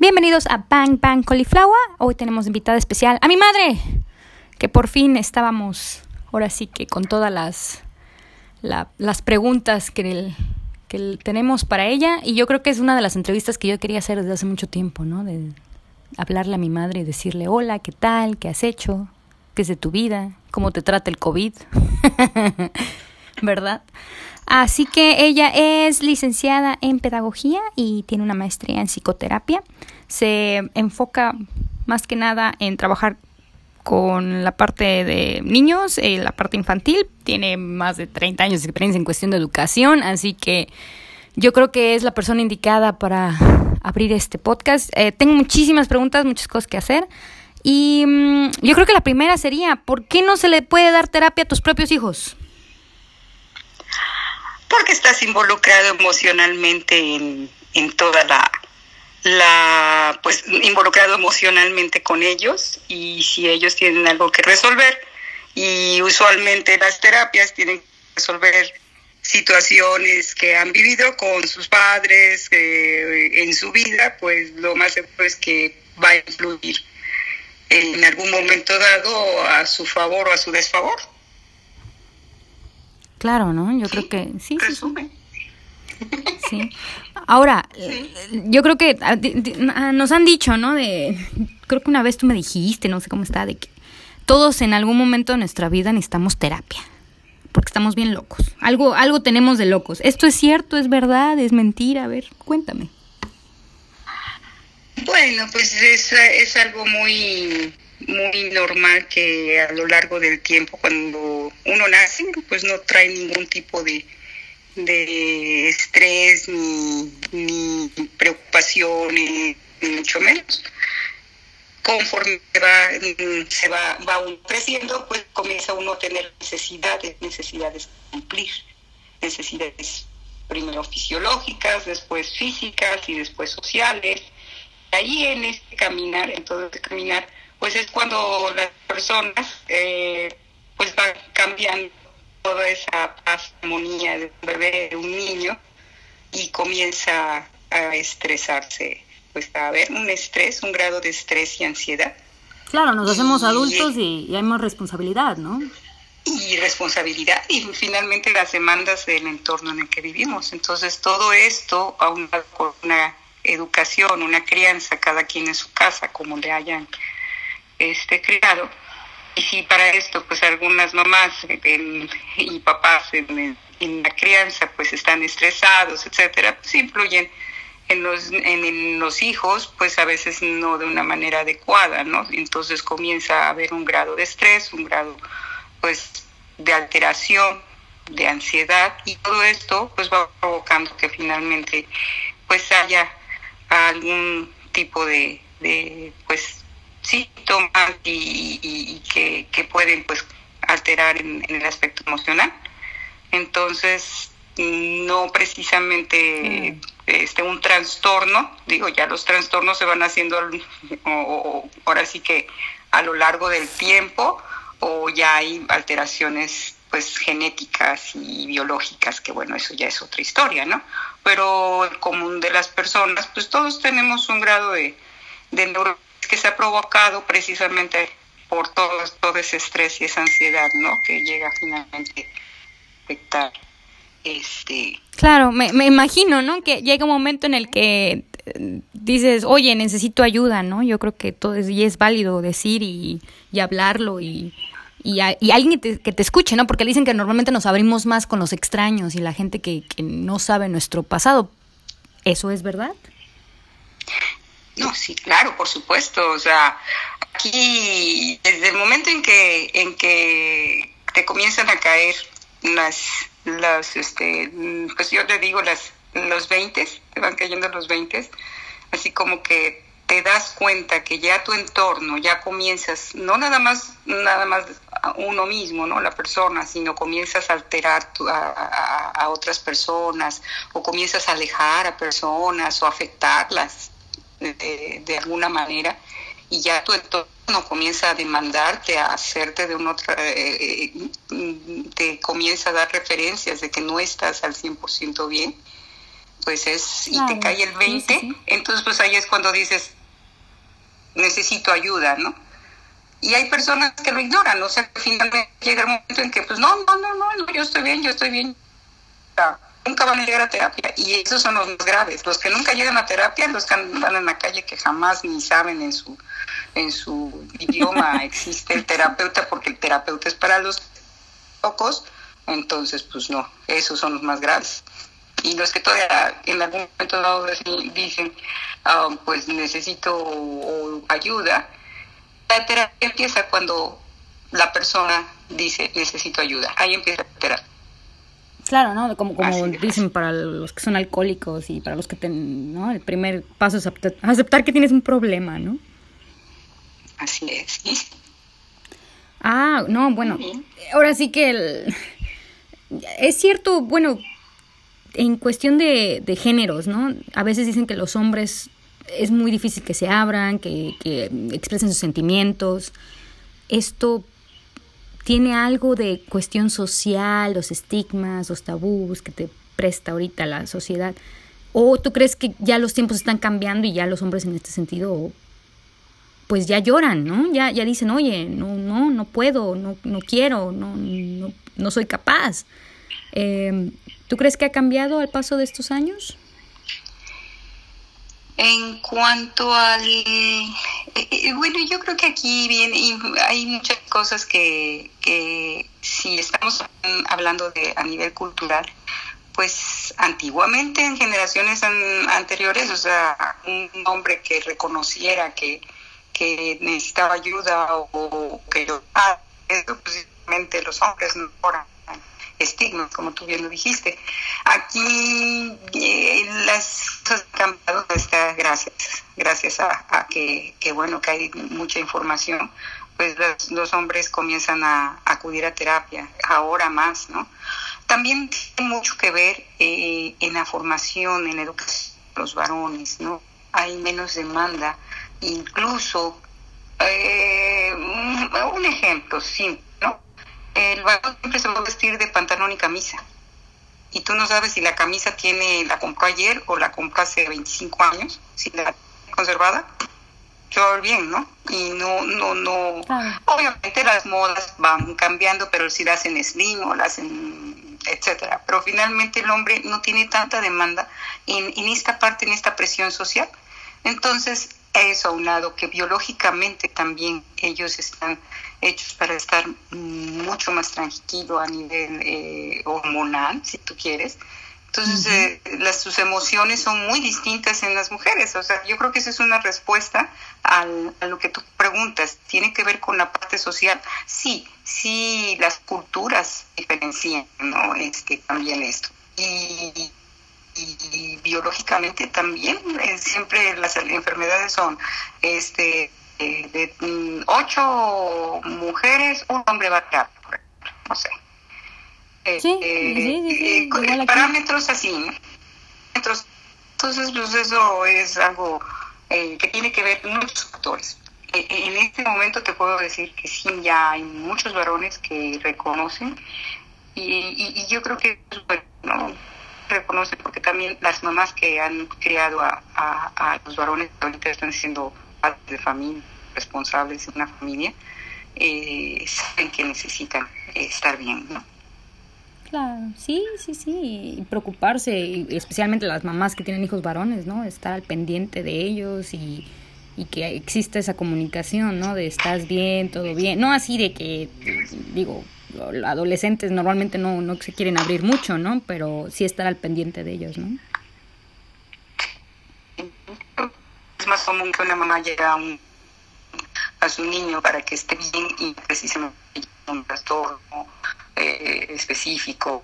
Bienvenidos a Bang Bang Cauliflower. Hoy tenemos invitada especial a mi madre, que por fin estábamos, ahora sí que con todas las, las preguntas que, que tenemos para ella. Y yo creo que es una de las entrevistas que yo quería hacer desde hace mucho tiempo, ¿no? De hablarle a mi madre y decirle, hola, ¿qué tal? ¿Qué has hecho? ¿Qué es de tu vida? ¿Cómo te trata el COVID? ¿Verdad? Así que ella es licenciada en pedagogía y tiene una maestría en psicoterapia. Se enfoca más que nada en trabajar con la parte de niños, eh, la parte infantil. Tiene más de 30 años de experiencia en cuestión de educación, así que yo creo que es la persona indicada para abrir este podcast. Eh, tengo muchísimas preguntas, muchas cosas que hacer. Y mm, yo creo que la primera sería, ¿por qué no se le puede dar terapia a tus propios hijos? Porque estás involucrado emocionalmente en, en toda la, la, pues involucrado emocionalmente con ellos y si ellos tienen algo que resolver y usualmente las terapias tienen que resolver situaciones que han vivido con sus padres eh, en su vida, pues lo más seguro es que va a influir en algún momento dado a su favor o a su desfavor. Claro, ¿no? Yo creo que sí. Sí. Ahora, yo creo que ah, ah, nos han dicho, ¿no? De, creo que una vez tú me dijiste, no sé cómo está, de que todos en algún momento de nuestra vida necesitamos terapia, porque estamos bien locos. Algo, algo tenemos de locos. ¿Esto es cierto? ¿Es verdad? ¿Es mentira? A ver, cuéntame. Bueno, pues es, es algo muy muy normal que a lo largo del tiempo cuando uno nace pues no trae ningún tipo de, de estrés ni, ni preocupaciones ni mucho menos. Conforme va, se va, va uno creciendo pues comienza uno a tener necesidades necesidades cumplir necesidades primero fisiológicas después físicas y después sociales. Ahí en este caminar en todo este caminar pues es cuando las personas eh, pues van cambiando toda esa armonía de un bebé, de un niño, y comienza a estresarse, pues a haber un estrés, un grado de estrés y ansiedad. Claro, nos hacemos adultos y, y, hay más responsabilidad, ¿no? Y responsabilidad y finalmente las demandas del entorno en el que vivimos. Entonces todo esto, aún con una educación, una crianza, cada quien en su casa, como le hayan este criado y si para esto pues algunas mamás y papás en, la crianza pues están estresados etcétera pues influyen en los en, los hijos pues a veces no de una manera adecuada no entonces comienza a haber un grado de estrés un grado pues de alteración de ansiedad y todo esto pues va provocando que finalmente pues haya algún tipo de, de pues síntomas y, que, pueden pues alterar en, el aspecto emocional. Entonces, no precisamente mm. este un trastorno, digo, ya los trastornos se van haciendo o, ahora sí que a lo largo del tiempo o ya hay alteraciones pues genéticas y biológicas, que bueno, eso ya es otra historia, ¿no? Pero el común de las personas, pues todos tenemos un grado de, de que se ha provocado precisamente por todo, todo ese estrés y esa ansiedad, ¿no? Que llega finalmente a afectar este... Claro, me, me imagino, ¿no? Que llega un momento en el que eh, dices, oye, necesito ayuda, ¿no? Yo creo que todo es, y es válido decir y, y hablarlo y, y, y alguien que te, que te, escuche, ¿no? Porque dicen que normalmente nos abrimos más con los extraños y la gente que, que no sabe nuestro pasado. ¿Eso es verdad? No, sí, claro, por supuesto. O sea, aquí desde el momento en que en que te comienzan a caer las las este pues yo te digo las los 20, te van cayendo los 20, así como que te das cuenta que ya tu entorno ya comienzas no nada más nada más uno mismo no la persona sino comienzas a alterar a, a, otras personas o comienzas a alejar a personas o afectarlas de, alguna manera y ya tu entorno comienza a demandarte, a hacerte de un otro, eh, eh, te comienza a dar referencias de que no estás al 100% bien, pues es, y te cae el 20, entonces pues ahí es cuando dices, necesito ayuda, ¿no? Y hay personas que lo ignoran, o sea, finalmente llega el momento en que, pues no, no, no, no, no yo estoy bien, yo estoy bien. Nunca van a llegar a terapia. Y esos son los más graves. Los que nunca llegan a terapia, los que andan en la calle que jamás ni saben en su, en su idioma existe el terapeuta, porque el terapeuta es para los pocos. Entonces, pues no, esos son los más graves. Y los que todavía en algún momento dado dicen, ah, pues necesito ayuda, la terapia empieza cuando la persona dice necesito ayuda. Ahí empieza la terapia. Claro, ¿no? Como, como dicen para los que son alcohólicos y para los que ten, ¿no? El primer paso es aceptar, que tienes un problema, ¿no? Así es. Ah, no, bueno. Ahora sí que el, es cierto, bueno, en cuestión de, de géneros, ¿no? A veces dicen que los hombres es muy difícil que se abran, que, expresen sus sentimientos. Esto tiene algo de cuestión social, los estigmas, los tabús que te presta ahorita la sociedad. ¿O tú crees que ya los tiempos están cambiando y ya los hombres en este sentido pues ya lloran, ¿no? Ya, ya dicen, oye, no, no, no puedo, no, no quiero, no, no, no soy capaz. Eh, ¿Tú crees que ha cambiado al paso de estos años? En cuanto al... Eh, bueno, yo creo que aquí viene, hay muchas cosas que, que si estamos hablando de a nivel cultural, pues antiguamente en generaciones anteriores, o sea, un hombre que reconociera que, que necesitaba ayuda o, que yo, ah, eso precisamente los hombres no estigmas, como tú bien lo dijiste. Aquí eh, las cosas han cambiado gracias, gracias a, que, bueno, que hay mucha información, pues los, hombres comienzan a, acudir a terapia, ahora más, ¿no? También tiene mucho que ver eh, en la formación, en la educación de los varones, ¿no? Hay menos demanda, incluso, eh, un ejemplo simple el varón siempre se va a vestir de pantalón y camisa. Y tú no sabes si la camisa tiene, la compró ayer o la compró hace 25 años, si la conservada. Yo bien, ¿no? Y no, no, no. Obviamente las modas van cambiando, pero si la hacen slim o la hacen, etcétera. Pero finalmente el hombre no tiene tanta demanda en, en esta parte, en esta presión social. Entonces, a un lado, que biológicamente también ellos están hechos para estar mucho más tranquilo a nivel eh, hormonal, si tú quieres. Entonces, eh, las, sus emociones son muy distintas en las mujeres. O sea, yo creo que esa es una respuesta al, a lo que tú preguntas. ¿Tiene que ver con la parte social? Sí, sí, las culturas diferencian, ¿no? Este, también esto. Y, y, biológicamente también, eh, siempre las enfermedades son este eh, de mm, ocho mujeres, un hombre va a estar, no sé. Eh, sí, sí, sí, parámetros así, Entonces, pues eso es algo que tiene que ver con muchos factores. En este momento te puedo decir que sí, ya hay muchos varones que reconocen y, yo creo que bueno, ¿no? reconocen porque también las mamás que han criado a, a los varones ahorita están siendo de familia, responsables de una familia, eh, saben que necesitan estar bien, ¿no? Claro, sí, sí, sí, y preocuparse, especialmente las mamás que tienen hijos varones, ¿no? Estar al pendiente de ellos y, y que exista esa comunicación, ¿no? De estás bien, todo bien, no así de que, digo, adolescentes normalmente no, no se quieren abrir mucho, ¿no? Pero sí estar al pendiente de ellos, ¿no? Es más común que una mamá llegue a un a su niño para que esté bien y precisamente un trastorno eh, específico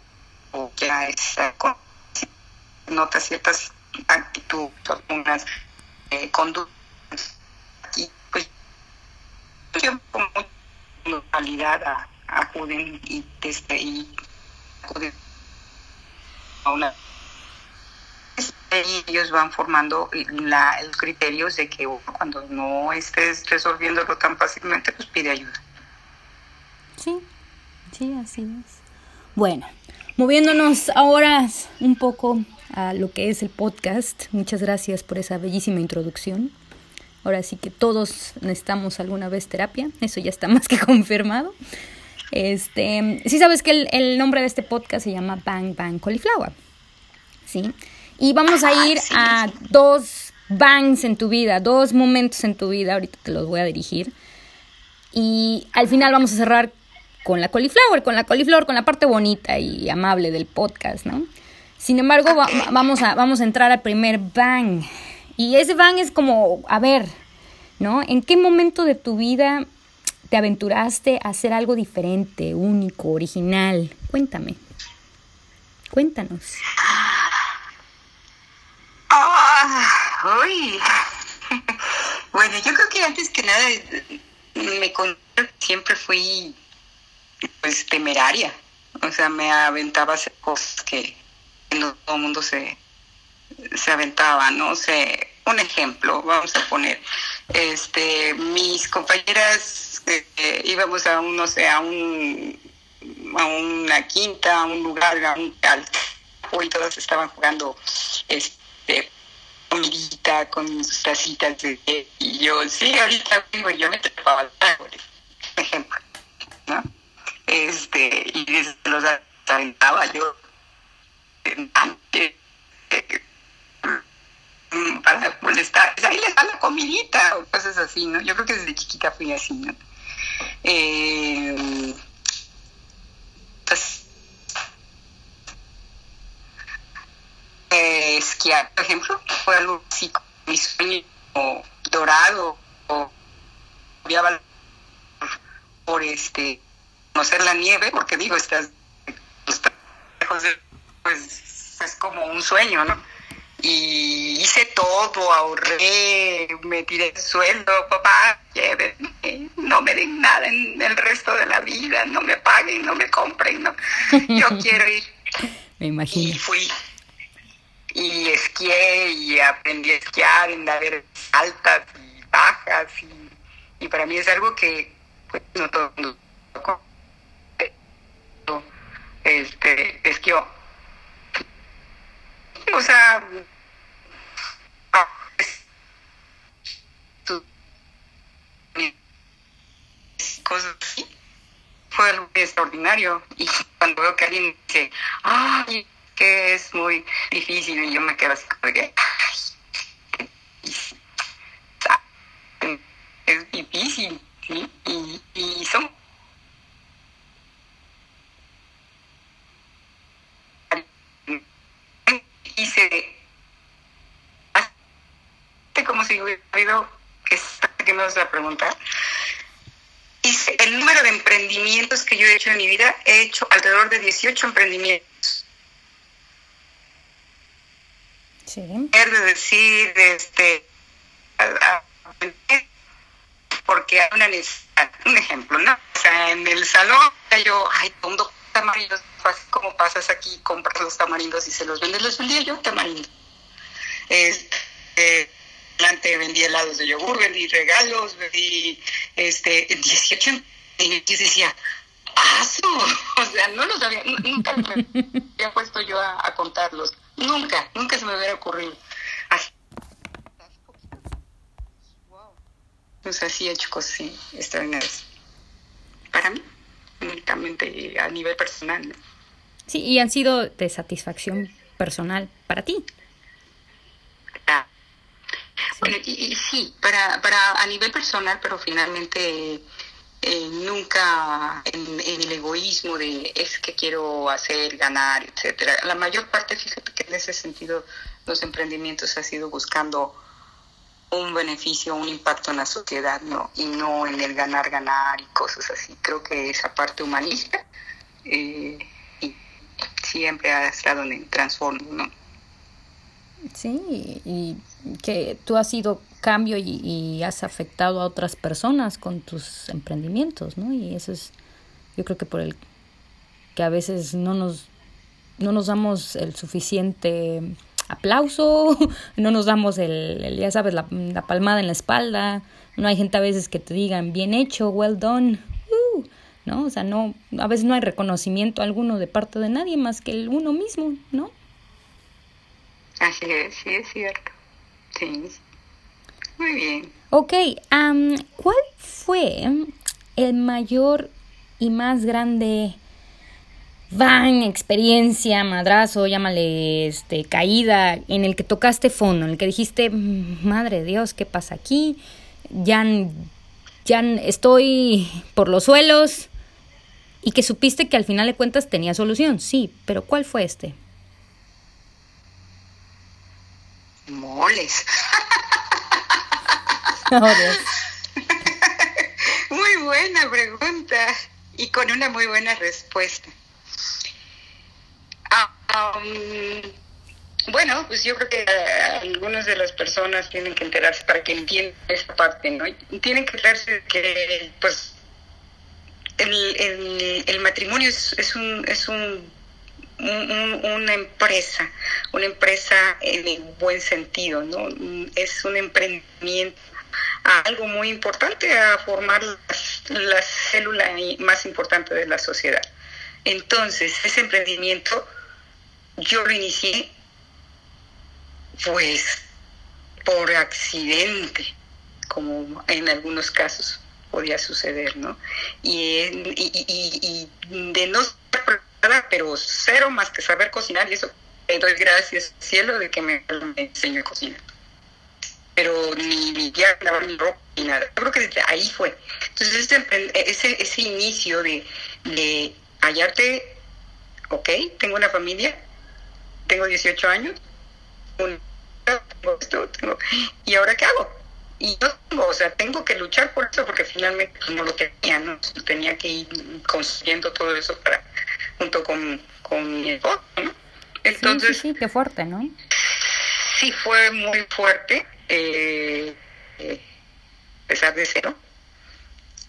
o ya con nota ciertas actitudes, algunas eh, conductas mucha normalidad acuden y desde y acuden a una y ellos van formando la, el criterio de que cuando no estés resolviéndolo tan fácilmente, pues pide ayuda. Sí, sí, así es. Bueno, moviéndonos ahora un poco a lo que es el podcast. Muchas gracias por esa bellísima introducción. Ahora sí que todos necesitamos alguna vez terapia, eso ya está más que confirmado. Este, sí sabes que el, el nombre de este podcast se llama Bang Bang Cauliflower. ¿Sí? Y vamos a ir a dos bangs en tu vida, dos momentos en tu vida, ahorita te los voy a dirigir. Y al final vamos a cerrar con la cauliflower, con la cauliflower, con la parte bonita y amable del podcast, ¿no? Sin embargo, vamos, a, vamos a entrar al primer bang. Y ese bang es como, a ver, ¿no? ¿En qué momento de tu vida te aventuraste a hacer algo diferente, único, original? Cuéntame. Cuéntanos. Ah, uy. bueno, yo creo que antes que nada me siempre fui pues temeraria. O sea, me aventaba a hacer cosas que no todo el mundo se, se aventaba, ¿no? sé, un ejemplo, vamos a poner, este, mis compañeras eh, íbamos a un, no sé, a un, a una quinta, a un lugar, a un y todas estaban jugando, este, comidita con sus tacitas de y yo, sí, ahorita digo, yo me trepaba al árboles, ejemplo, ¿no? Este, y los aventaba yo para molestar, ahí les da la comidita o cosas así, ¿no? Yo creo que desde chiquita fui así, ¿no? Eh, pues, eh, esquiar, por ejemplo, fue algo así como mi sueño dorado o viaba por este conocer la nieve, porque digo, estás, estás lejos de pues es como un sueño, ¿no? Y hice todo, ahorré, me tiré el sueldo, papá, llévenme, no me den nada en el resto de la vida, no me paguen, no me compren, ¿no? Yo quiero ir. Me imagino. Y fui. Y esquié y aprendí a esquiar en laderas altas y bajas y, y para mí es algo que pues, no todo el mundo este, esquió o sea, cosas así, fue algo extraordinario. Y cuando veo que alguien dice, ay, que es muy difícil, y yo me quedo así como que, es difícil, ¿sí? Y, y son hice como si hubiera habido que me vas a preguntar hice el número de emprendimientos que yo he hecho en mi vida he hecho alrededor de 18 emprendimientos sí. de decir este porque hay una necesidad. Un ejemplo no o sea en el salón yo ay todo tamarindos, así como pasas aquí, compras los tamarindos y se los vendes, los vendía yo tamarindo. Este, delante vendí helados de yogur, vendí regalos, vendí este, 18 y yo decía, paso, o sea, no los había, nunca me había puesto yo a, contarlos, nunca, nunca se me hubiera ocurrido. Así. Pues así he hecho cosas extraordinarias. Para mí únicamente a nivel personal. Sí, y han sido de satisfacción personal para ti. Ah. Bueno, y, sí, para, para a nivel personal, pero finalmente eh, nunca en, el egoísmo de es que quiero hacer, ganar, etcétera. La mayor parte, fíjate que en ese sentido los emprendimientos ha sido buscando un beneficio, un impacto en la sociedad, ¿no? Y no en el ganar, ganar y cosas así. Creo que esa parte humanista eh, siempre ha estado en el transformo, ¿no? Sí, y que tú has sido cambio y, has afectado a otras personas con tus emprendimientos, ¿no? Y eso es, yo creo que por el que a veces no nos, no nos damos el suficiente aplauso, no nos damos el, ya sabes, la, palmada en la espalda, no hay gente a veces que te digan, bien hecho, well done, uh", ¿no? O sea, no, a veces no hay reconocimiento alguno de parte de nadie más que el uno mismo, ¿no? Así es, sí es cierto. Sí. Muy bien. Ok, ¿cuál fue el mayor y más grande van, experiencia, madrazo, llámale este, caída, en el que tocaste fondo, en el que dijiste, madre de Dios, ¿qué pasa aquí? Ya, ya estoy por los suelos y que supiste que al final de cuentas tenía solución, sí, pero ¿cuál fue este? Moles. muy buena pregunta y con una muy buena respuesta. Bueno, pues yo creo que eh, algunas de las personas tienen que enterarse para que entiendan esta parte, ¿no? Tienen que enterarse que, pues, el, el, matrimonio es, un, es un, una empresa, una empresa en el buen sentido, ¿no? Es un emprendimiento algo muy importante a formar la célula más importante de la sociedad. Entonces, ese emprendimiento yo lo inicié pues por accidente, como en algunos casos podía suceder, ¿no? Y, y, de no ser preparada, pero cero más que saber cocinar, y eso le doy gracias cielo de que me, enseñó a cocinar. Pero ni, ni ya lavar mi ropa ni nada. Yo creo que desde ahí fue. Entonces, ese, ese, ese inicio de, de hallarte, ok, tengo una familia, tengo 18 años, y ahora qué hago? Y yo tengo, o sea, tengo que luchar por eso porque finalmente pues, no lo tenía, ¿no? Tenía que ir construyendo todo eso para, junto con, con mi esposo, ¿no? Entonces, sí, sí, qué fuerte, ¿no? Sí, fue muy fuerte, eh, eh, pesar de cero.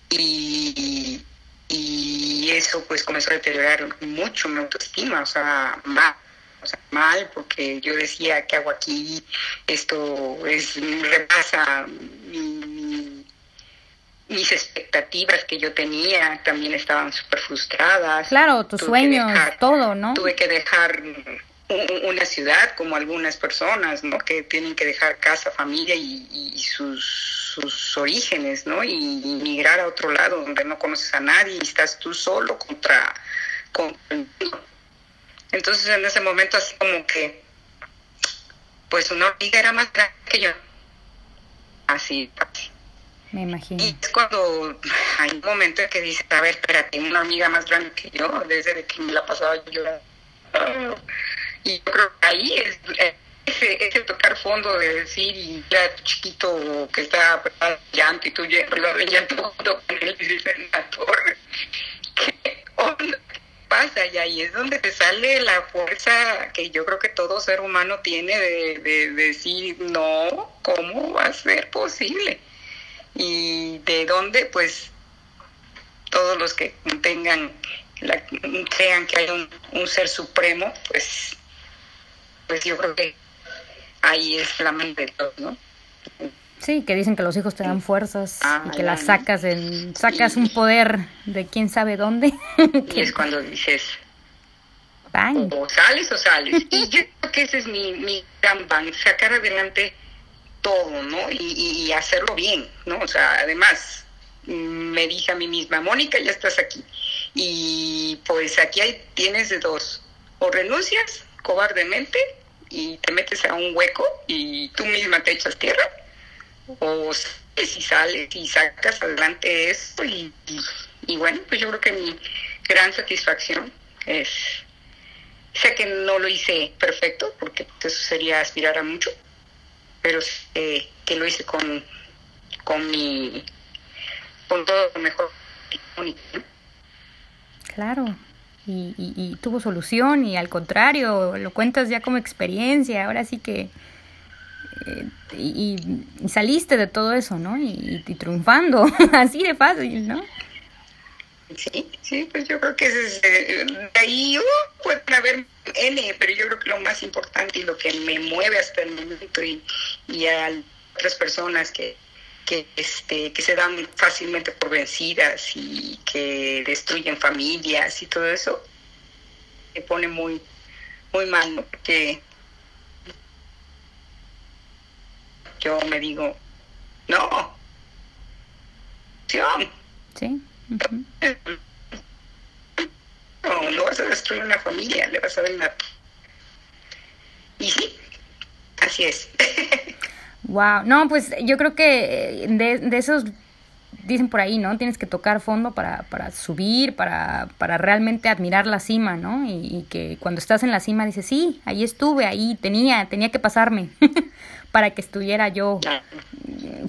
Y, y eso pues comenzó a deteriorar mucho mi autoestima, o sea, más mal, porque yo decía, ¿qué hago aquí? Esto es repasa mis expectativas que yo tenía también estaban súper frustradas. Claro, tus sueños, todo, ¿no? Tuve que dejar una ciudad como algunas personas, ¿no? Que tienen que dejar casa, familia y, sus, sus, orígenes, ¿no? Y, migrar a otro lado donde no conoces a nadie y estás tú solo contra, contra entonces en ese momento así como que, pues una hormiga era más grande que yo. Así, Me imagino. Y es cuando hay un momento en que dices, a ver, espérate, una hormiga más grande que yo, desde que me la pasaba yo. Y yo creo que ahí es ese, ese tocar fondo de decir, y ya chiquito que está llanto y tú llanto con él y dices, la torre, ¿qué onda? Pasa y ahí es donde te sale la fuerza que yo creo que todo ser humano tiene de, decir, no, ¿cómo va a ser posible? Y de dónde, pues, todos los que tengan, la, crean que hay un, ser supremo, pues, pues yo creo que ahí es la mente de todo, ¿no? Sí, que dicen que los hijos te dan fuerzas y ah, que las sacas en, sacas un poder de quién sabe dónde. y es cuando dices, o sales o sales. y yo creo que ese es mi, mi gran ban, sacar adelante todo, ¿no? Y, y, hacerlo bien, ¿no? O sea, además, me dije a mí misma, Mónica, ya estás aquí. Y pues aquí hay, tienes de dos, o renuncias cobardemente y te metes a un hueco y tú misma te echas tierra o si sales y sacas adelante esto y, bueno, pues yo creo que mi gran satisfacción es, sé que no lo hice perfecto, porque eso sería aspirar a mucho, pero que lo hice con, con mi, con todo lo mejor. Claro, y, y, y, tuvo solución y al contrario, lo cuentas ya como experiencia, ahora sí que eh, y, saliste de todo eso, ¿no? Y, triunfando, así de fácil, ¿no? Sí, sí, pues yo creo que es, eh, de ahí uh, puede haber N, pero yo creo que lo más importante y lo que me mueve hasta el momento y, y a otras personas que, que, este, que se dan fácilmente por vencidas y que destruyen familias y todo eso, me pone muy, muy mal, Porque yo me digo, no, Sí. No, no vas a destruir una familia, le vas a dar una... Y sí, así es. wow, no, pues yo creo que de, de esos dicen por ahí, ¿no? Tienes que tocar fondo para, para subir, para, para realmente admirar la cima, ¿no? Y, y, que cuando estás en la cima dices, sí, ahí estuve, ahí tenía, tenía que pasarme para que estuviera yo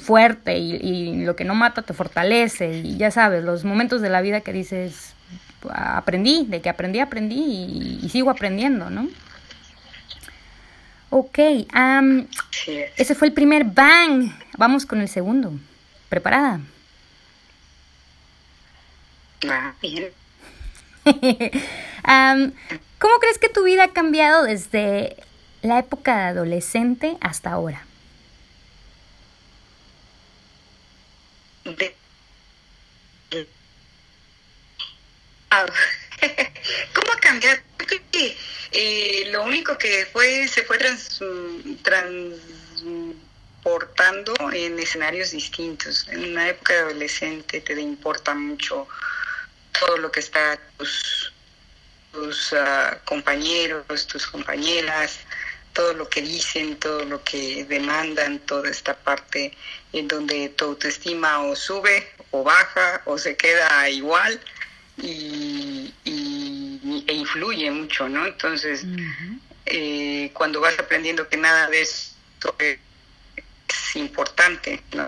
fuerte y, y, lo que no mata te fortalece y ya sabes, los momentos de la vida que dices, aprendí, de que aprendí, aprendí y, y sigo aprendiendo, ¿no? Ok, um, ese fue el primer bang. Vamos con el segundo. ¿Preparada? Ah, bien. um, ¿Cómo crees que tu vida ha cambiado desde la época de adolescente hasta ahora? De... Ah, ¿Cómo ha cambiado? Eh, lo único que fue se fue trans, transportando en escenarios distintos. En una época de adolescente te importa mucho todo lo que está tus, tus uh, compañeros, tus compañeras, todo lo que dicen, todo lo que demandan, toda esta parte en donde tu autoestima o sube o baja o se queda igual y, y e influye mucho, ¿no? Entonces, uh -huh. eh, cuando vas aprendiendo que nada de esto es importante, ¿no?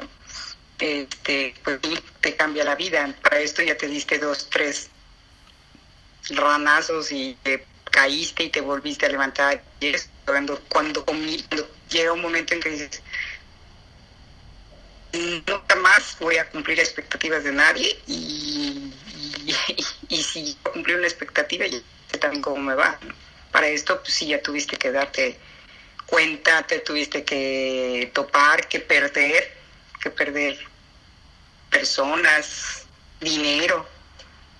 Este, pues te cambia la vida. Para esto ya te diste dos, tres ranazos y te caíste y te volviste a levantar. Y es cuando, cuando, llega un momento en que dices, nunca más voy a cumplir expectativas de nadie y, y, y, y si cumplir una expectativa, ya sé también cómo me va. Para esto, pues sí, ya tuviste que darte cuenta, te tuviste que topar, que perder, que perder personas, dinero,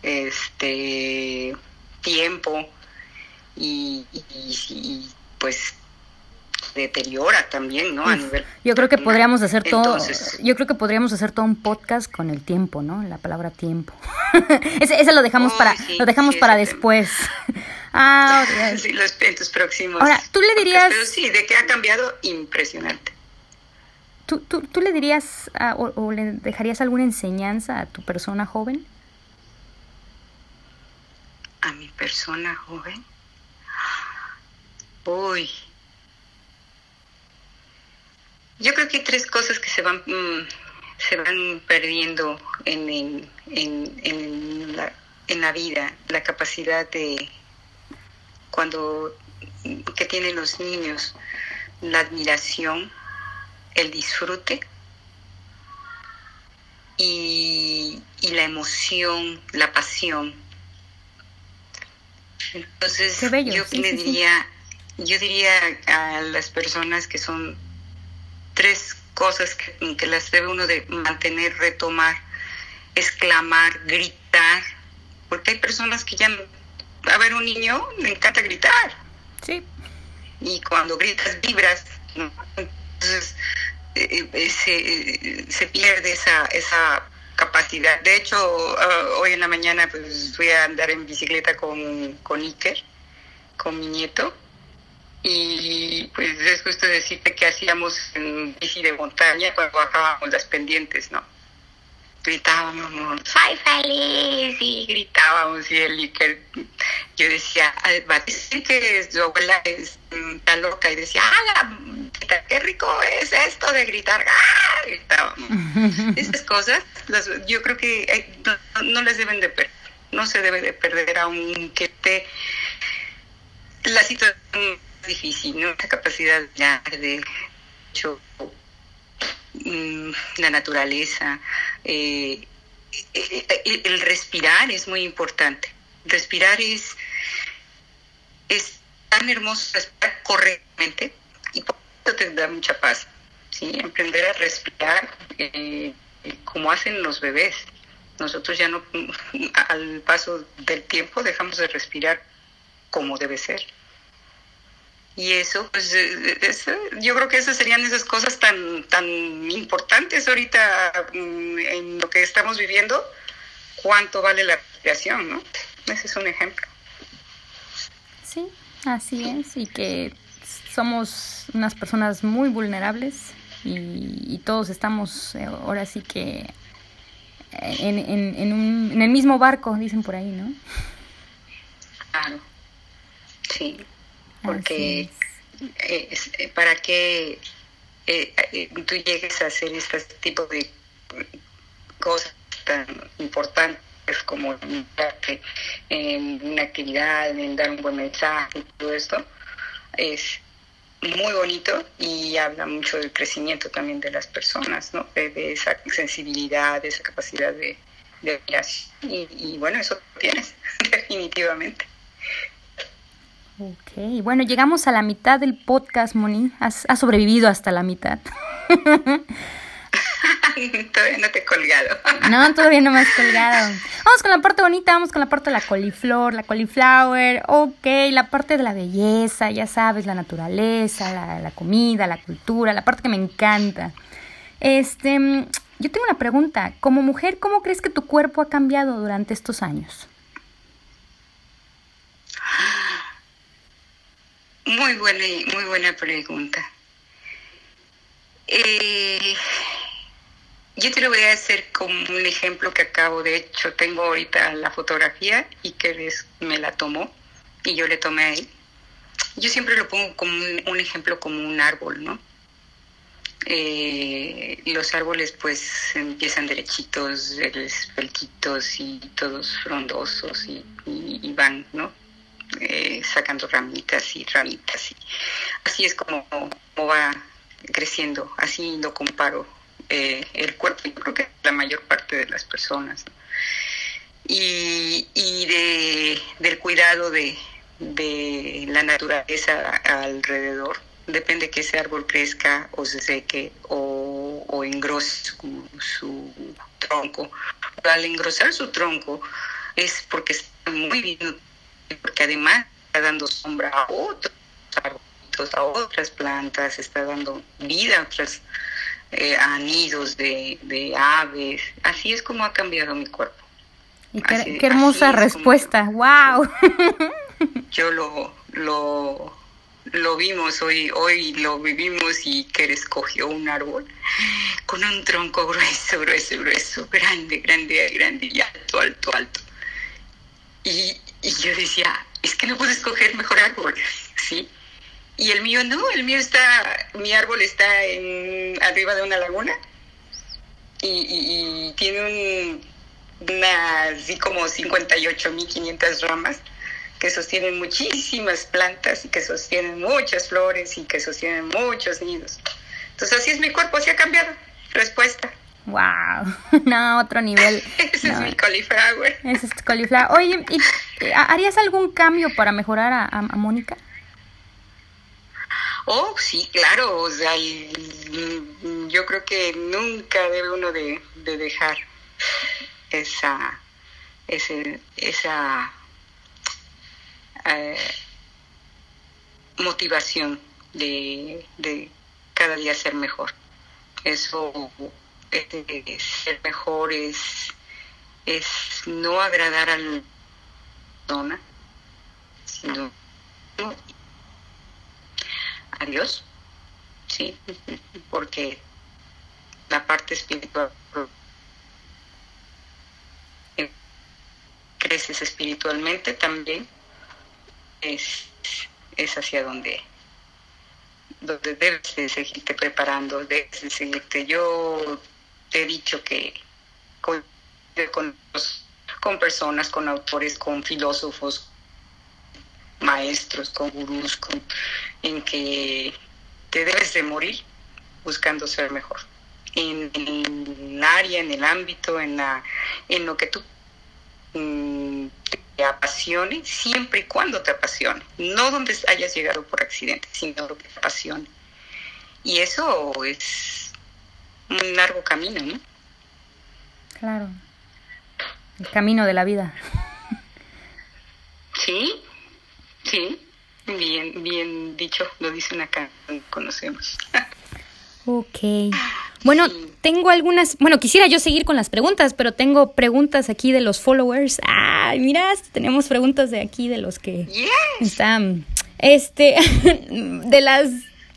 este tiempo y, y, y pues deteriora también, ¿no? A nivel yo creo que podríamos hacer todo, yo creo que podríamos hacer todo un podcast con el tiempo, ¿no? La palabra tiempo. ese, ese, lo dejamos oh, para, sí, lo dejamos sí, para después. ah, okay. sí, los eventos próximos. Ahora, tú le dirías. Pero sí, de que ha cambiado, impresionante. ¿Tú, tú, tú le dirías o, o, le dejarías alguna enseñanza a tu persona joven? A mi persona joven. Uy, yo creo que hay tres cosas que se van, mmm, se van perdiendo en, en, en, en, la, en la vida. La capacidad de, cuando, que tienen los niños, la admiración, el disfrute y, y la emoción, la pasión. Entonces, yo sí, le diría, sí. Yo diría a las personas que son tres cosas que, que, las debe uno de mantener, retomar, exclamar, gritar, porque hay personas que ya, a ver, un niño le encanta gritar. Sí. Y cuando gritas vibras, ¿no? entonces eh, eh, se, eh, se, pierde esa, esa capacidad. De hecho, uh, hoy en la mañana pues fui a andar en bicicleta con, con Iker, con mi nieto, y pues es justo decirte que hacíamos en bici de montaña cuando bajábamos las pendientes, ¿no? Gritábamos, soy feliz, y gritábamos, y él, y que yo decía, va a decir que su abuela es tan loca, y decía, ah, qué rico es esto de gritar, ¡ah! gritábamos. Esas cosas, las, yo creo que no, no les deben de perder, no se debe de perder aunque te la situación difícil, ¿no? La capacidad de hecho, mmm, la naturaleza, eh, el, respirar es muy importante. Respirar es, es tan hermoso respirar correctamente y por eso te da mucha paz. ¿sí? Aprender a respirar eh, como hacen los bebés. Nosotros ya no, al paso del tiempo, dejamos de respirar como debe ser y eso, pues, yo creo que esas serían esas cosas tan, tan importantes ahorita mm, en lo que estamos viviendo, cuánto vale la creación, ¿no? Ese es un ejemplo. Sí, así es, y que somos unas personas muy vulnerables y, todos estamos eh, ahora sí que eh, en, en, en, un, en el mismo barco, dicen por ahí, ¿no? Claro, sí porque eh, eh, para que eh, tú llegues a hacer este tipo de cosas tan importantes como en una actividad, en dar un buen mensaje, todo esto, es muy bonito y habla mucho del crecimiento también de las personas, ¿no? De, esa sensibilidad, de esa capacidad de, de y, y bueno, eso tienes, definitivamente. Ok, bueno, llegamos a la mitad del podcast, Moni. Has, sobrevivido hasta la mitad. todavía no te he colgado. no, todavía no me has colgado. Vamos con la parte bonita, vamos con la parte de la coliflor, la cauliflower, ok, la parte de la belleza, ya sabes, la naturaleza, la, la comida, la cultura, la parte que me encanta. Este, yo tengo una pregunta. Como mujer, ¿cómo crees que tu cuerpo ha cambiado durante estos años? Muy buena, muy buena pregunta. Eh, yo te lo voy a hacer como un ejemplo que acabo, de hecho, tengo ahorita la fotografía y que me la tomó y yo le tomé a él. Yo siempre lo pongo como un, ejemplo como un árbol, ¿no? Eh, los árboles pues empiezan derechitos, esbeltitos y todos frondosos y van, ¿no? Eh, sacando ramitas y ramitas. Y así es como, va creciendo, así lo comparo eh, el cuerpo, yo creo que la mayor parte de las personas. Y, y de, del cuidado de, de la naturaleza alrededor. Depende que ese árbol crezca o se seque o, o engrose su, su tronco. Al engrosar su tronco es porque está muy bien porque además está dando sombra a otros árboles, a otras plantas, está dando vida a otros eh, nidos de, aves. Así es como ha cambiado mi cuerpo. Y qué, hermosa respuesta, wow. Yo lo, lo, lo vimos hoy, hoy lo vivimos y que escogió un árbol con un tronco grueso, grueso, grueso, grande, grande, grande y alto, alto, alto. Y, y yo decía, es que no puedo escoger mejor árbol, ¿sí? Y el mío no, el mío está, mi árbol está en, arriba de una laguna y, tiene un, una, así como 58.500 ramas que sostienen muchísimas plantas y que sostienen muchas flores y que sostienen muchos nidos. Entonces así es mi cuerpo, así ha cambiado. Respuesta. Wow, no, otro nivel. Ese es mi cauliflower. Ese es tu cauliflower. Oye, eh, ¿harías algún cambio para mejorar a, Mónica? Oh, sí, claro. O sea, yo creo que nunca debe uno de, dejar esa, ese, esa eh, motivación de, de cada día ser mejor. Eso este, ser mejor es, no agradar a la persona, sino a Dios, sí, porque la parte espiritual creces espiritualmente también es, es hacia donde donde debes de seguirte preparando, debes de seguirte. Yo te he dicho que con, con, personas, con autores, con filósofos, maestros, con gurús, en que te debes de morir buscando ser mejor. En, el área, en el ámbito, en, la, en lo que tú mm, te apasione, siempre y cuando te apasione. No donde hayas llegado por accidente, sino lo que te apasione. Y eso es un largo camino, ¿no? Claro. El camino de la vida. Sí, sí. Bien, bien dicho, lo dicen acá, conocemos. Ok. Bueno, tengo algunas, bueno, quisiera yo seguir con las preguntas, pero tengo preguntas aquí de los followers. Ah, mira, tenemos preguntas de aquí de los que están, este, de las,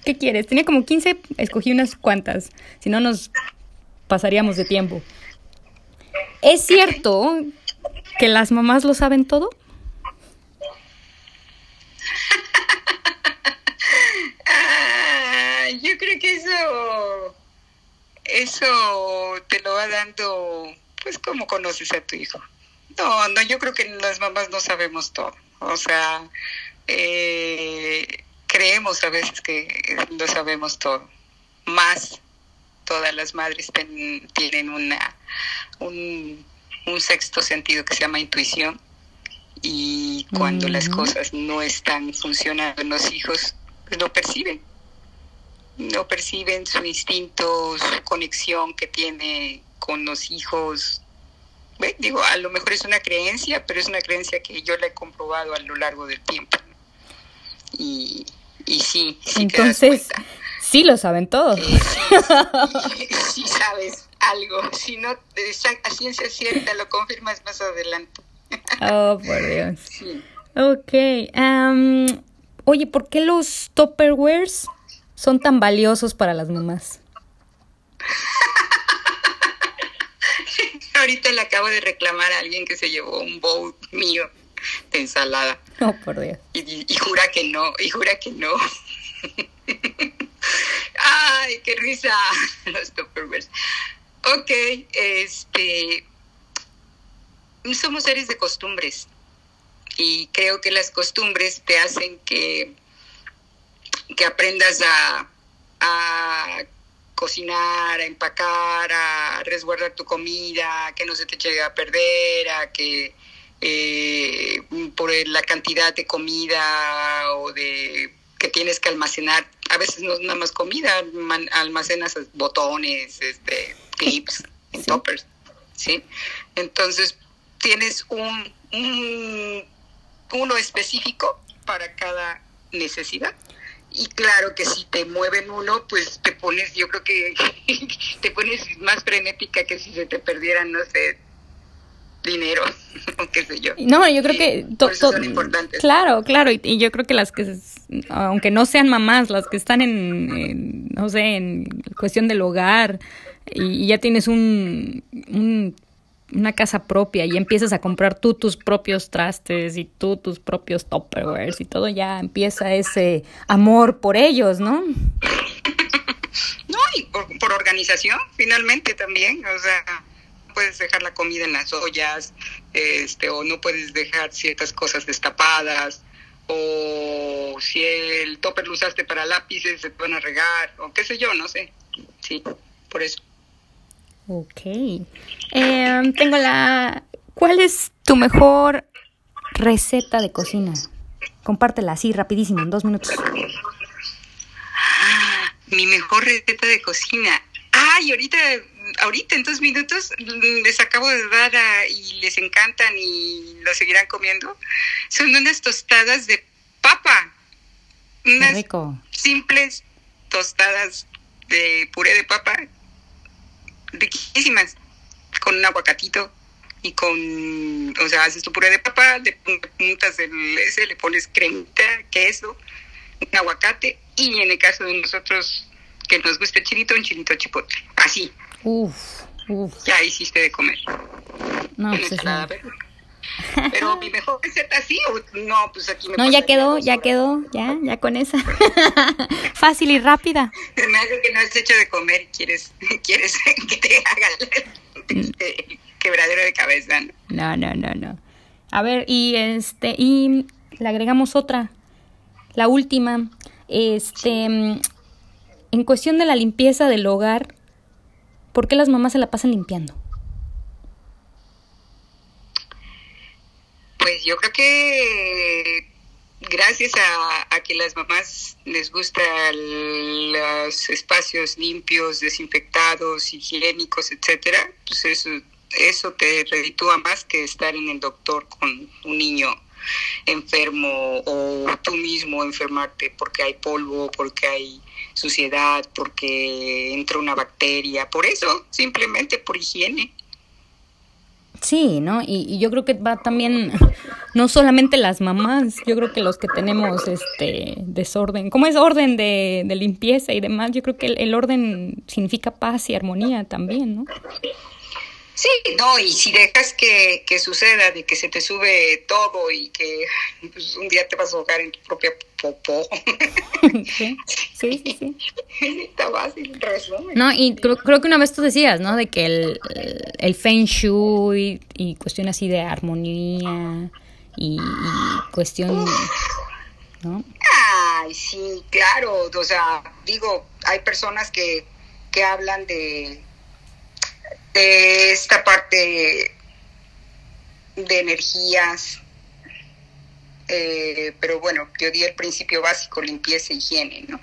¿qué quieres? Tenía como 15, escogí unas cuantas, si no nos pasaríamos de tiempo. ¿Es cierto que las mamás lo saben todo? yo creo que eso, eso te lo va dando, pues como conoces a tu hijo. No, no, yo creo que las mamás no sabemos todo. O sea, eh, creemos a veces que lo sabemos todo. Más todas las madres tienen una un, sexto sentido que se llama intuición y cuando las cosas no están funcionando en los hijos, pues lo perciben no perciben su instinto, su conexión que tiene con los hijos. digo, a lo mejor es una creencia, pero es una creencia que yo la he comprobado a lo largo del tiempo. Y, y sí, Entonces, sí lo saben todos. sí, sabes algo. Si no, a ciencia cierta lo confirmas más adelante. Oh, por Dios. Sí. Ok. oye, ¿por qué los Tupperwares son tan valiosos para las mamás? Ahorita le acabo de reclamar a alguien que se llevó un bowl mío de ensalada. Oh, por Dios. Y, jura que no, y jura que no. Ay, qué risa los Tupperwares. Ok, este, somos seres de costumbres y creo que las costumbres te hacen que que aprendas a, cocinar, a empacar, a resguardar tu comida, que no se te llegue a perder, a que eh, por la cantidad de comida o de que tienes que almacenar, a veces no es nada más comida, almacenas botones, este, clips, en toppers, ¿sí? Entonces tienes un, un uno específico para cada necesidad. Y claro que si te mueven uno, pues te pones, yo creo que te pones más frenética que si se te perdieran, no sé, dinero, o qué sé yo. No, yo creo que todo son importantes. Claro, claro, y, yo creo que las que, aunque no sean mamás, las que están en, no sé, en cuestión del hogar, y, ya tienes un, un una casa propia y empiezas a comprar tú tus propios trastes y tú tus propios topperwares y todo ya empieza ese amor por ellos, ¿no? No, y por, organización, finalmente también, o sea, puedes dejar la comida en las ollas, este, o no puedes dejar ciertas cosas destapadas, o si el topper lo usaste para lápices, se te van a regar, o qué sé yo, no sé. Sí, por eso. Ok. Em, tengo la... ¿Cuál es tu mejor receta de cocina? Compártela así, rapidísimo, en dos minutos. Mi mejor receta de cocina. Ay, ahorita, ahorita en dos minutos les acabo de dar y les encantan y lo seguirán comiendo. Son unas tostadas de papa. Unas rico. simples tostadas de puré de papa riquísimas, con un aguacatito y con, o sea, haces tu puré de papa, le puntas el ese, le pones cremita, queso, un aguacate y en el caso de nosotros que nos gusta el chilito, un chilito chipotle, así. Uf, uf. Ya hiciste de comer. No, pues pero mi mejor receta sí o no, pues aquí me No, ya quedó, ya quedó, ya, ya con esa. Fácil y rápida. Me hace que no has hecho de comer y quieres, quieres que te haga el, quebradero de cabeza. ¿no? no, no, no, A ver, y este, y le agregamos otra, la última. Este, en cuestión de la limpieza del hogar, ¿por qué las mamás se la pasan limpiando? Pues yo creo que gracias a, que las mamás les gustan los espacios limpios, desinfectados, higiénicos, etcétera, pues eso, eso te reditúa más que estar en el doctor con un niño enfermo o tú mismo enfermarte porque hay polvo, porque hay suciedad, porque entra una bacteria, por eso, simplemente por higiene. Sí, ¿no? Y, yo creo que va también, no solamente las mamás, yo creo que los que tenemos este desorden, como es orden de, limpieza y demás, yo creo que el, orden significa paz y armonía también, ¿no? Sí, no, y si dejas que, que, suceda, de que se te sube todo y que pues, un día te vas a ahogar en tu propia popó. Sí, sí, sí. Está fácil, resumen. No, y creo, creo, que una vez tú decías, ¿no? De que el, el feng shui y, cuestión así de armonía y, y cuestión, ¿no? Ay, sí, claro, o sea, digo, hay personas que, que hablan de de esta parte de energías, eh, pero bueno, yo di el principio básico, limpieza, higiene, ¿no?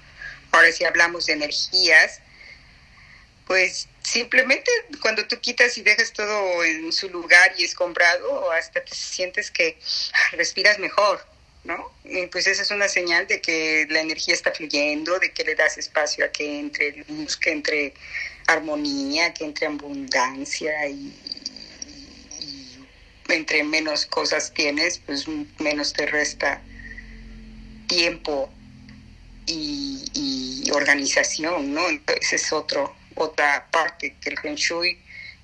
Ahora si hablamos de energías, pues simplemente cuando tú quitas y dejas todo en su lugar y es comprado, hasta te sientes que respiras mejor, ¿no? Y pues esa es una señal de que la energía está fluyendo, de que le das espacio a que entre luz, que entre armonía, que entre abundancia y, entre menos cosas tienes, pues menos te resta tiempo y, organización, ¿no? Entonces es otro, otra parte que el Feng Shui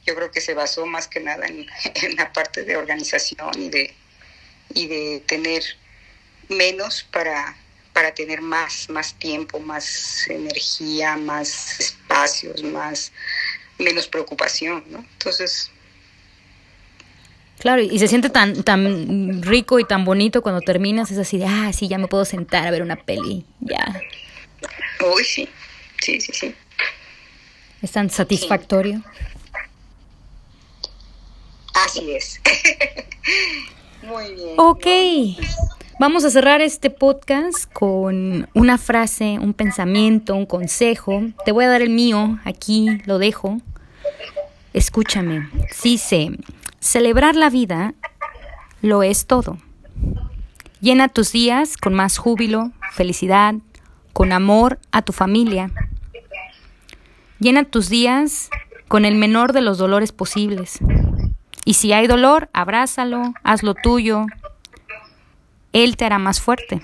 yo creo que se basó más que nada en, en la parte de organización y de, y de tener menos para para tener más, más tiempo, más energía, más espacios, más menos preocupación, ¿no? Entonces, Claro, y se siente tan, tan rico y tan bonito cuando terminas, es así de, ah, sí, ya me puedo sentar a ver una peli, ya. Uy, sí, sí, sí, sí. Es tan satisfactorio. Así es. Muy bien. Ok. Vamos a cerrar este podcast con una frase, un pensamiento, un consejo. Te voy a dar el mío, aquí lo dejo. Escúchame. Dice, celebrar la vida lo es todo. Llena tus días con más júbilo, felicidad, con amor a tu familia. Llena tus días con el menor de los dolores posibles. Y si hay dolor, abrázalo, hazlo tuyo, él te hará más fuerte.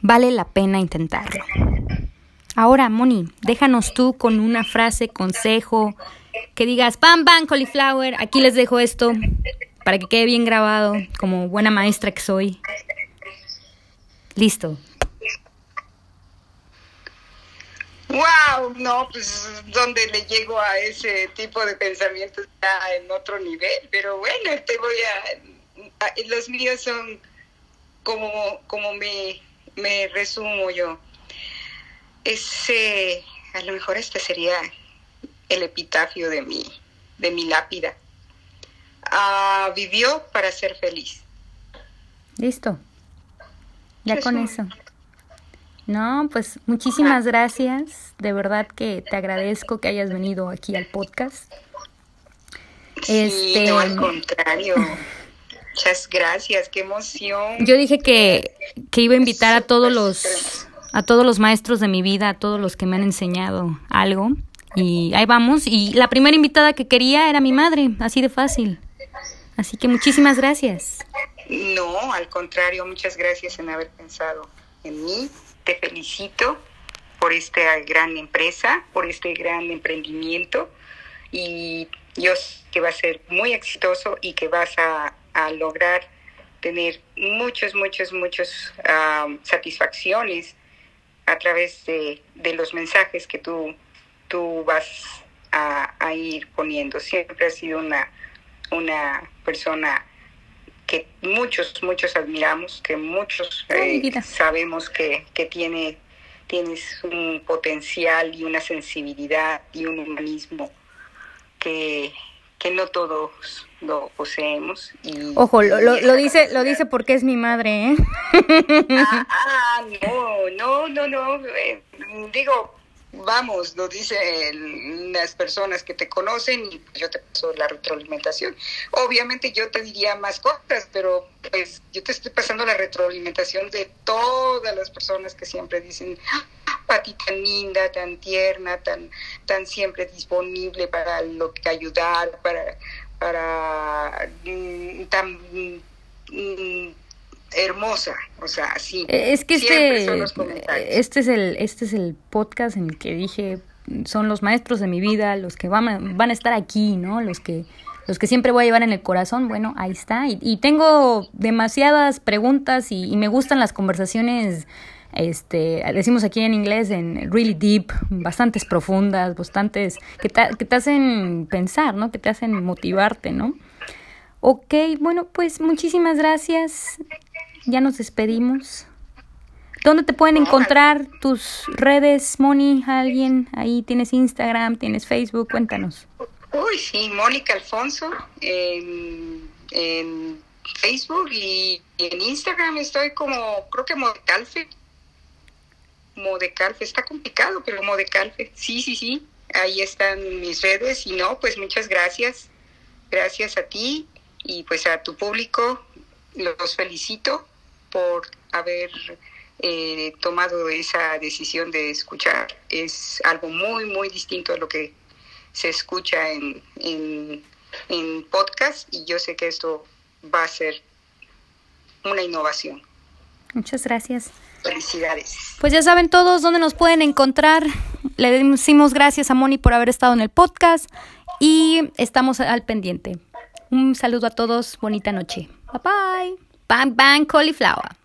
Vale la pena intentarlo. Ahora, Moni, déjanos tú con una frase, consejo, que digas, pam, pam, cauliflower, aquí les dejo esto, para que quede bien grabado, como buena maestra que soy. Listo. Wow, no, pues donde le llego a ese tipo de pensamiento está en otro nivel, pero bueno, te voy a los míos son como, como me, me resumo yo. Ese, a lo mejor este sería el epitafio de mi, de mi lápida. Ah, vivió para ser feliz. Listo. Ya con eso. No, pues muchísimas gracias. De verdad que te agradezco que hayas venido aquí al podcast. Sí, este... no, al contrario. Muchas gracias, qué emoción. Yo dije que, que iba a invitar a todos los a todos los maestros de mi vida, a todos los que me han enseñado algo. Y ahí vamos. Y la primera invitada que quería era mi madre, así de fácil. Así que muchísimas gracias. No, al contrario, muchas gracias en haber pensado en mí. Te felicito por esta gran empresa, por este gran emprendimiento. Y yo que va a ser muy exitoso y que vas a a lograr tener muchos, muchos, muchos satisfacciones a través de, los mensajes que tú, tú vas a, ir poniendo. Siempre has sido una, una persona que muchos, muchos admiramos, que muchos eh, sabemos que, que tiene, tienes un potencial y una sensibilidad y un humanismo que, que no todos lo poseemos. Y, Ojo, lo, lo, dice lo dice porque es mi madre, ¿eh? Ah, ah, no, no, no, no. Eh, digo, vamos, lo dicen las personas que te conocen y yo te paso la retroalimentación. Obviamente yo te diría más cosas, pero pues yo te estoy pasando la retroalimentación de todas las personas que siempre dicen, a ti tan linda, tan tierna, tan, tan siempre disponible para lo que ayudar, para, para mm, tan mm, hermosa, o sea, sí. Eh, es que este, este es el, este es el podcast en el que dije son los maestros de mi vida, los que van a, van a estar aquí, ¿no? Los que los que siempre voy a llevar en el corazón, bueno, ahí está. Y, tengo demasiadas preguntas y, me gustan las conversaciones, este, decimos aquí en inglés, en really deep, bastantes profundas, bastantes, que te, que te hacen pensar, ¿no? Que te hacen motivarte, ¿no? Ok, bueno, pues muchísimas gracias ya nos despedimos. ¿Dónde te pueden encontrar tus redes, Moni? ¿Alguien ahí? ¿Tienes Instagram? ¿Tienes Facebook? Cuéntanos. Uy, sí, Mónica Alfonso en, Facebook y, en Instagram estoy como, creo que Modecalfe. Modecalfe, está complicado, pero Modecalfe. Sí, sí, sí, ahí están mis redes y no, pues muchas gracias. Gracias a ti y pues a tu público. Los felicito por haber eh, tomado esa decisión de escuchar. Es algo muy, muy distinto a lo que se escucha en, en, en podcast y yo sé que esto va a ser una innovación. Muchas gracias. Felicidades. Pues ya saben todos dónde nos pueden encontrar. Le decimos gracias a Moni por haber estado en el podcast y estamos al pendiente. Un saludo a todos, bonita noche. Bye bye. Bang Bang Cauliflower.